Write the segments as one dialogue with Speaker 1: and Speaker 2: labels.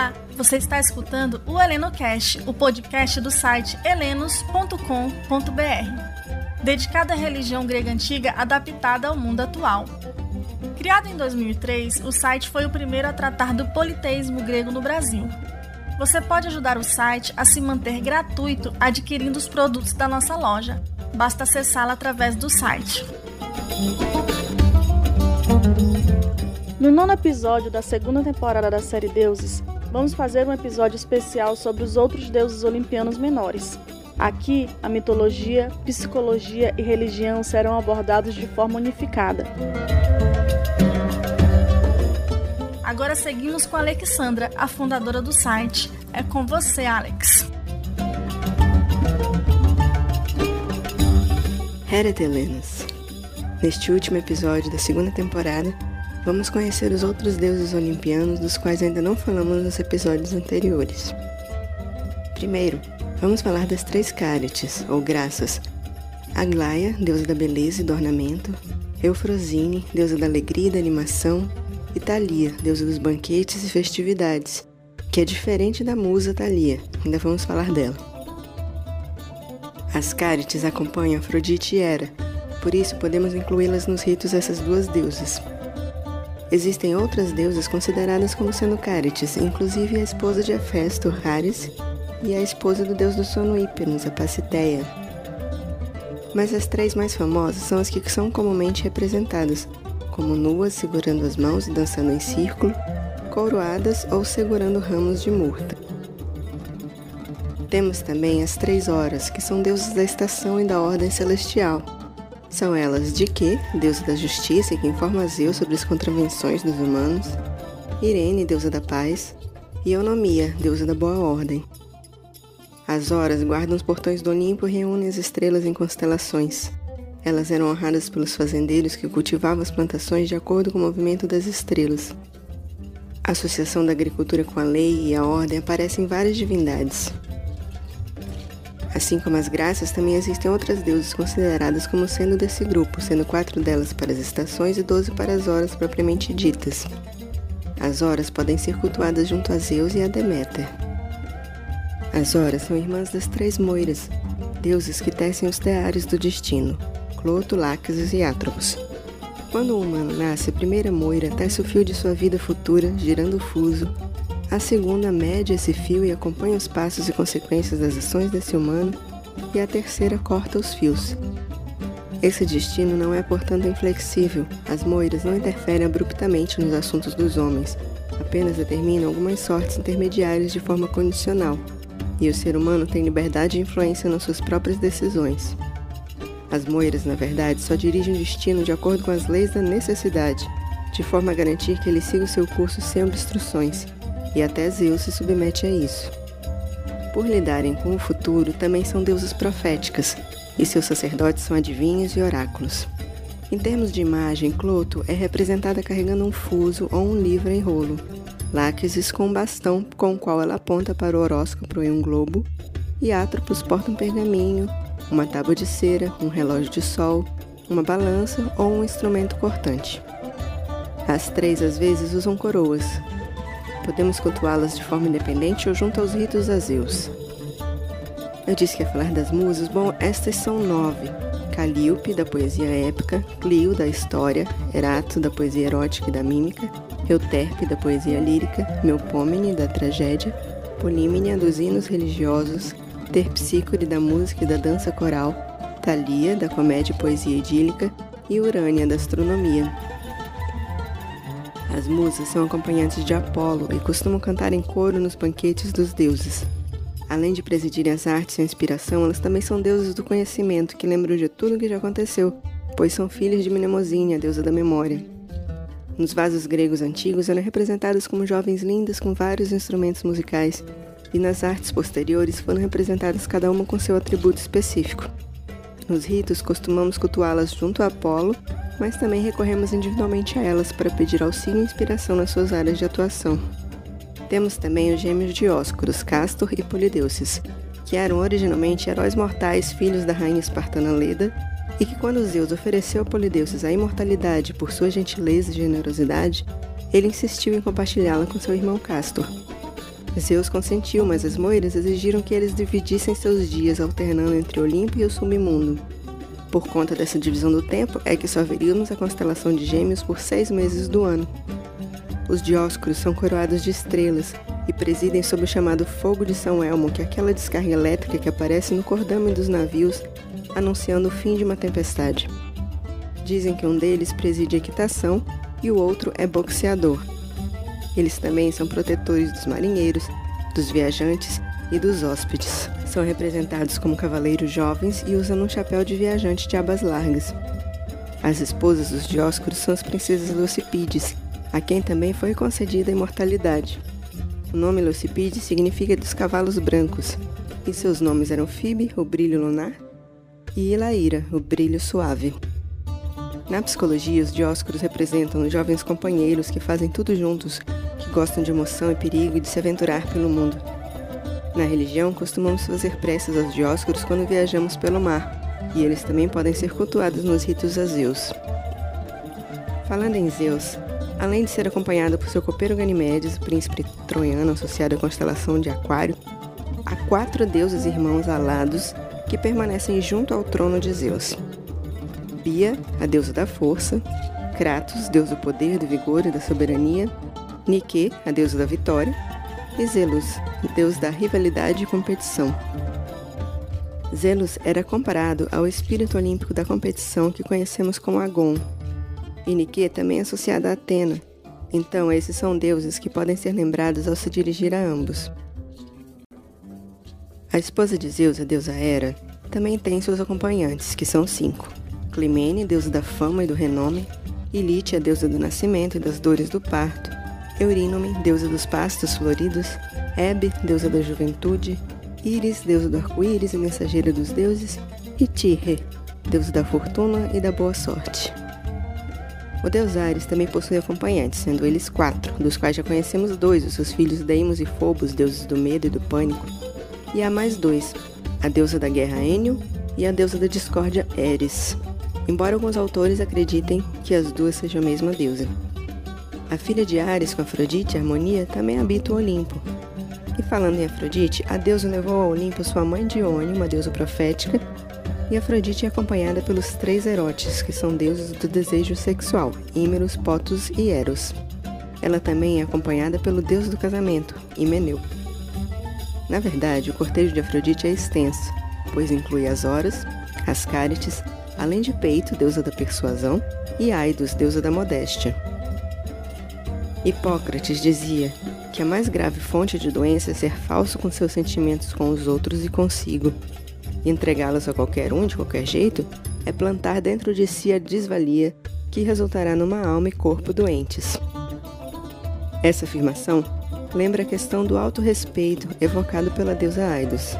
Speaker 1: Olá, você está escutando o HelenoCast, o podcast do site helenos.com.br, dedicado à religião grega antiga adaptada ao mundo atual. Criado em 2003, o site foi o primeiro a tratar do politeísmo grego no Brasil. Você pode ajudar o site a se manter gratuito adquirindo os produtos da nossa loja. Basta acessá-la através do site. No nono episódio da segunda temporada da série Deuses, vamos fazer um episódio especial sobre os outros deuses olimpianos menores. Aqui, a mitologia, psicologia e religião serão abordados de forma unificada. Agora seguimos com a Alexandra, a fundadora do site. É com você, Alex.
Speaker 2: Heret Helenas. Neste último episódio da segunda temporada, vamos conhecer os outros deuses olimpianos dos quais ainda não falamos nos episódios anteriores. Primeiro, vamos falar das três Cárites, ou graças. Aglaia, deusa da beleza e do ornamento, Eufrosine, deusa da alegria e da animação, e Thalia, deusa dos banquetes e festividades, que é diferente da musa Thalia, ainda vamos falar dela. As Cárites acompanham Afrodite e Hera, por isso podemos incluí-las nos ritos dessas duas deusas. Existem outras deusas consideradas como sendo Cárites, inclusive a esposa de Hefesto, Haris, e a esposa do deus do sono Híperos, a Paciteia. Mas as três mais famosas são as que são comumente representadas, como nuas segurando as mãos e dançando em círculo, coroadas ou segurando ramos de murta. Temos também as três horas, que são deuses da estação e da ordem celestial, são elas Dike, deusa da justiça e que informa Zeus sobre as contravenções dos humanos, Irene, deusa da paz, e Eunomia, deusa da boa ordem. As horas guardam os portões do Olimpo e reúnem as estrelas em constelações. Elas eram honradas pelos fazendeiros que cultivavam as plantações de acordo com o movimento das estrelas. A associação da agricultura com a lei e a ordem aparece em várias divindades. Assim como as graças, também existem outras deusas consideradas como sendo desse grupo, sendo quatro delas para as estações e doze para as horas propriamente ditas. As horas podem ser cultuadas junto a Zeus e a Deméter. As horas são irmãs das três moiras, deuses que tecem os teares do destino, Cloto, Láxis e Atropos. Quando um humano nasce, a primeira moira tece o fio de sua vida futura, girando o fuso, a segunda mede esse fio e acompanha os passos e consequências das ações desse humano, e a terceira corta os fios. Esse destino não é, portanto, inflexível. As moiras não interferem abruptamente nos assuntos dos homens, apenas determinam algumas sortes intermediárias de forma condicional, e o ser humano tem liberdade e influência nas suas próprias decisões. As moiras, na verdade, só dirigem o destino de acordo com as leis da necessidade, de forma a garantir que ele siga o seu curso sem obstruções e até Zeus se submete a isso. Por lidarem com o futuro, também são deusas proféticas, e seus sacerdotes são adivinhos e oráculos. Em termos de imagem, Cloto é representada carregando um fuso ou um livro em rolo, Láquesis com um bastão com o qual ela aponta para o horóscopo em um globo, e Atropos porta um pergaminho, uma tábua de cera, um relógio de sol, uma balança ou um instrumento cortante. As três às vezes usam coroas, podemos cultuá-las de forma independente ou junto aos ritos a Zeus. Eu disse que ia falar das musas. Bom, estas são nove. Calíope, da poesia épica, Clio, da história, Erato, da poesia erótica e da mímica, Euterpe, da poesia lírica, Melpomene, da tragédia, Polímnia, dos hinos religiosos, Terpsícore, da música e da dança coral, Thalia, da comédia e poesia idílica, e Urânia, da astronomia. As musas são acompanhantes de Apolo e costumam cantar em coro nos banquetes dos deuses. Além de presidirem as artes e a inspiração, elas também são deuses do conhecimento que lembram de tudo o que já aconteceu, pois são filhas de Mnemosine, a deusa da memória. Nos vasos gregos antigos eram representadas como jovens lindas com vários instrumentos musicais, e nas artes posteriores foram representadas cada uma com seu atributo específico. Nos ritos costumamos cultuá-las junto a Apolo mas também recorremos individualmente a elas para pedir auxílio e inspiração nas suas áreas de atuação. Temos também os gêmeos Dióscuros, Castor e Polideuces, que eram originalmente heróis mortais filhos da rainha espartana Leda, e que quando Zeus ofereceu a Polideuces a imortalidade por sua gentileza e generosidade, ele insistiu em compartilhá-la com seu irmão Castor. Zeus consentiu, mas as moiras exigiram que eles dividissem seus dias alternando entre Olimpo e o submundo. Por conta dessa divisão do tempo, é que só veríamos a constelação de Gêmeos por seis meses do ano. Os Dióscuros são coroados de estrelas e presidem sob o chamado Fogo de São Elmo, que é aquela descarga elétrica que aparece no cordame dos navios, anunciando o fim de uma tempestade. Dizem que um deles preside equitação e o outro é boxeador. Eles também são protetores dos marinheiros, dos viajantes e dos hóspedes. São representados como cavaleiros jovens e usam um chapéu de viajante de abas largas. As esposas dos Dióscuros são as princesas Lucipides, a quem também foi concedida a imortalidade. O nome Lucipide significa dos cavalos brancos, e seus nomes eram Fibe, o brilho lunar, e Ilaíra, o brilho suave. Na psicologia, os Dióscuros representam os jovens companheiros que fazem tudo juntos, gostam de emoção e perigo e de se aventurar pelo mundo. Na religião, costumamos fazer preces aos Dióscuros quando viajamos pelo mar, e eles também podem ser cultuados nos ritos a Zeus. Falando em Zeus, além de ser acompanhado por seu copeiro Ganimedes, o príncipe troiano associado à constelação de Aquário, há quatro deuses irmãos alados que permanecem junto ao trono de Zeus. Bia, a deusa da força, Kratos, deus do poder, do vigor e da soberania, Nike, a deusa da vitória, e Zelos, deus da rivalidade e competição. Zelos era comparado ao espírito olímpico da competição que conhecemos como Agon. E Nike também é associada a Atena. Então, esses são deuses que podem ser lembrados ao se dirigir a ambos. A esposa de Zeus, a deusa Hera, também tem seus acompanhantes, que são cinco. Climene, deusa da fama e do renome, Ilite, a deusa do nascimento e das dores do parto, Eurínome, deusa dos pastos floridos, Hebe, deusa da juventude, Íris, deusa do arco-íris e mensageira dos deuses, e Tirre, deusa da fortuna e da boa sorte. O deus Ares também possui acompanhantes, sendo eles quatro, dos quais já conhecemos dois, os seus filhos Deimos e Phobos, deuses do medo e do pânico, e há mais dois, a deusa da guerra Enio e a deusa da discórdia Eris, embora alguns autores acreditem que as duas sejam a mesma deusa. A filha de Ares com Afrodite, Harmonia, também habita o Olimpo. E falando em Afrodite, a deusa levou ao Olimpo sua mãe Dione, uma deusa profética, e Afrodite é acompanhada pelos três Erotes, que são deuses do desejo sexual, Ímeros, Potos e Eros. Ela também é acompanhada pelo deus do casamento, Himeneu. Na verdade, o cortejo de Afrodite é extenso, pois inclui as Horas, as Cárites, além de Peito, deusa da persuasão, e Aidos, deusa da modéstia. Hipócrates dizia que a mais grave fonte de doença é ser falso com seus sentimentos com os outros e consigo. Entregá-los a qualquer um de qualquer jeito é plantar dentro de si a desvalia que resultará numa alma e corpo doentes. Essa afirmação lembra a questão do autorrespeito evocado pela deusa Aidos.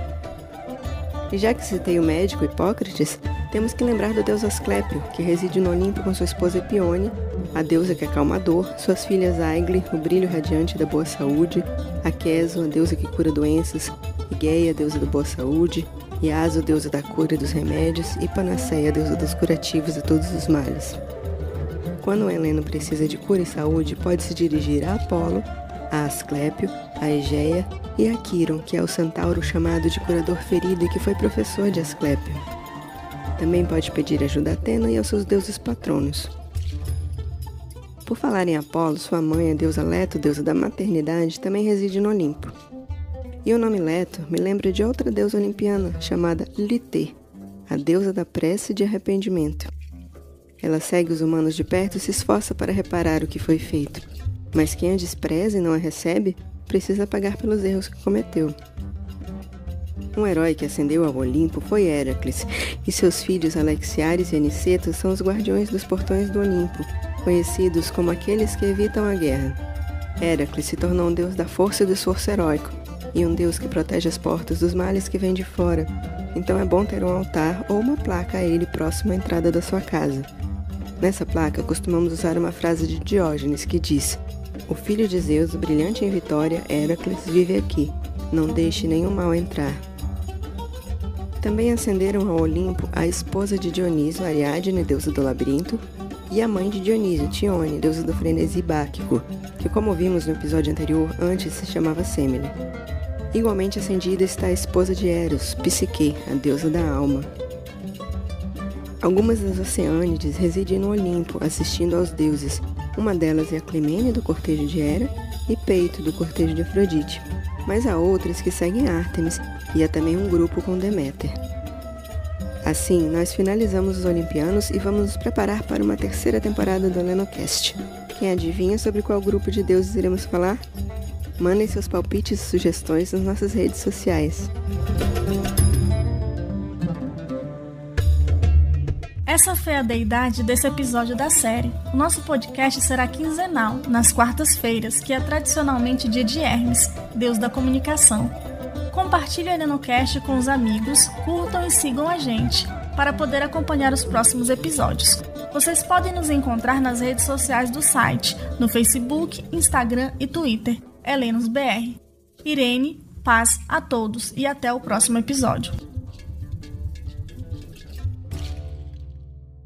Speaker 2: E já que citei o médico Hipócrates, temos que lembrar do deus Asclépio, que reside no Olimpo com sua esposa Epione, a deusa que acalma a dor, suas filhas Aigle, o brilho radiante da boa saúde, Aqueso, a deusa que cura doenças, Igeia, a deusa da boa saúde, Iaso, deusa da cura e dos remédios, e Panaceia, deusa dos curativos de todos os males. Quando Heleno precisa de cura e saúde, pode se dirigir a Apolo, a Asclépio, a Egeia e a Quiron, que é o centauro chamado de curador ferido e que foi professor de Asclépio. Também pode pedir ajuda a Atena e aos seus deuses patronos. Por falar em Apolo, sua mãe, a deusa Leto, deusa da maternidade, também reside no Olimpo. E o nome Leto me lembra de outra deusa olimpiana chamada Lité, a deusa da prece e de arrependimento. Ela segue os humanos de perto e se esforça para reparar o que foi feito. Mas quem a despreza e não a recebe, precisa pagar pelos erros que cometeu. Um herói que ascendeu ao Olimpo foi Heracles, e seus filhos Alexiares e Aniceto são os guardiões dos portões do Olimpo, conhecidos como aqueles que evitam a guerra. Heracles se tornou um deus da força e do esforço heróico, e um deus que protege as portas dos males que vêm de fora. Então é bom ter um altar ou uma placa a ele próximo à entrada da sua casa. Nessa placa costumamos usar uma frase de Diógenes que diz: O filho de Zeus, brilhante em vitória, Heracles, vive aqui. Não deixe nenhum mal entrar. Também ascenderam ao Olimpo a esposa de Dionísio, Ariadne, deusa do labirinto, e a mãe de Dionísio, Tione, deusa do frenesi báquico, que, como vimos no episódio anterior, antes se chamava Semele. Igualmente acendida está a esposa de Eros, Psique, a deusa da alma. Algumas das Oceânides residem no Olimpo, assistindo aos deuses. Uma delas é a Clemene, do cortejo de Hera, e Peito, do cortejo de Afrodite. Mas há outras que seguem Ártemis, e há também um grupo com Deméter. Assim, nós finalizamos os Olimpianos e vamos nos preparar para uma terceira temporada do Lenocast. Quem adivinha sobre qual grupo de deuses iremos falar? Mandem seus palpites e sugestões nas nossas redes sociais.
Speaker 1: Essa foi a deidade desse episódio da série. O nosso podcast será quinzenal, nas quartas-feiras, que é tradicionalmente dia de Hermes, deus da comunicação. Compartilhe o Elenocast com os amigos, curtam e sigam a gente, para poder acompanhar os próximos episódios. Vocês podem nos encontrar nas redes sociais do site, no Facebook, Instagram e Twitter, HelenosBR. Irene, paz a todos e até o próximo episódio.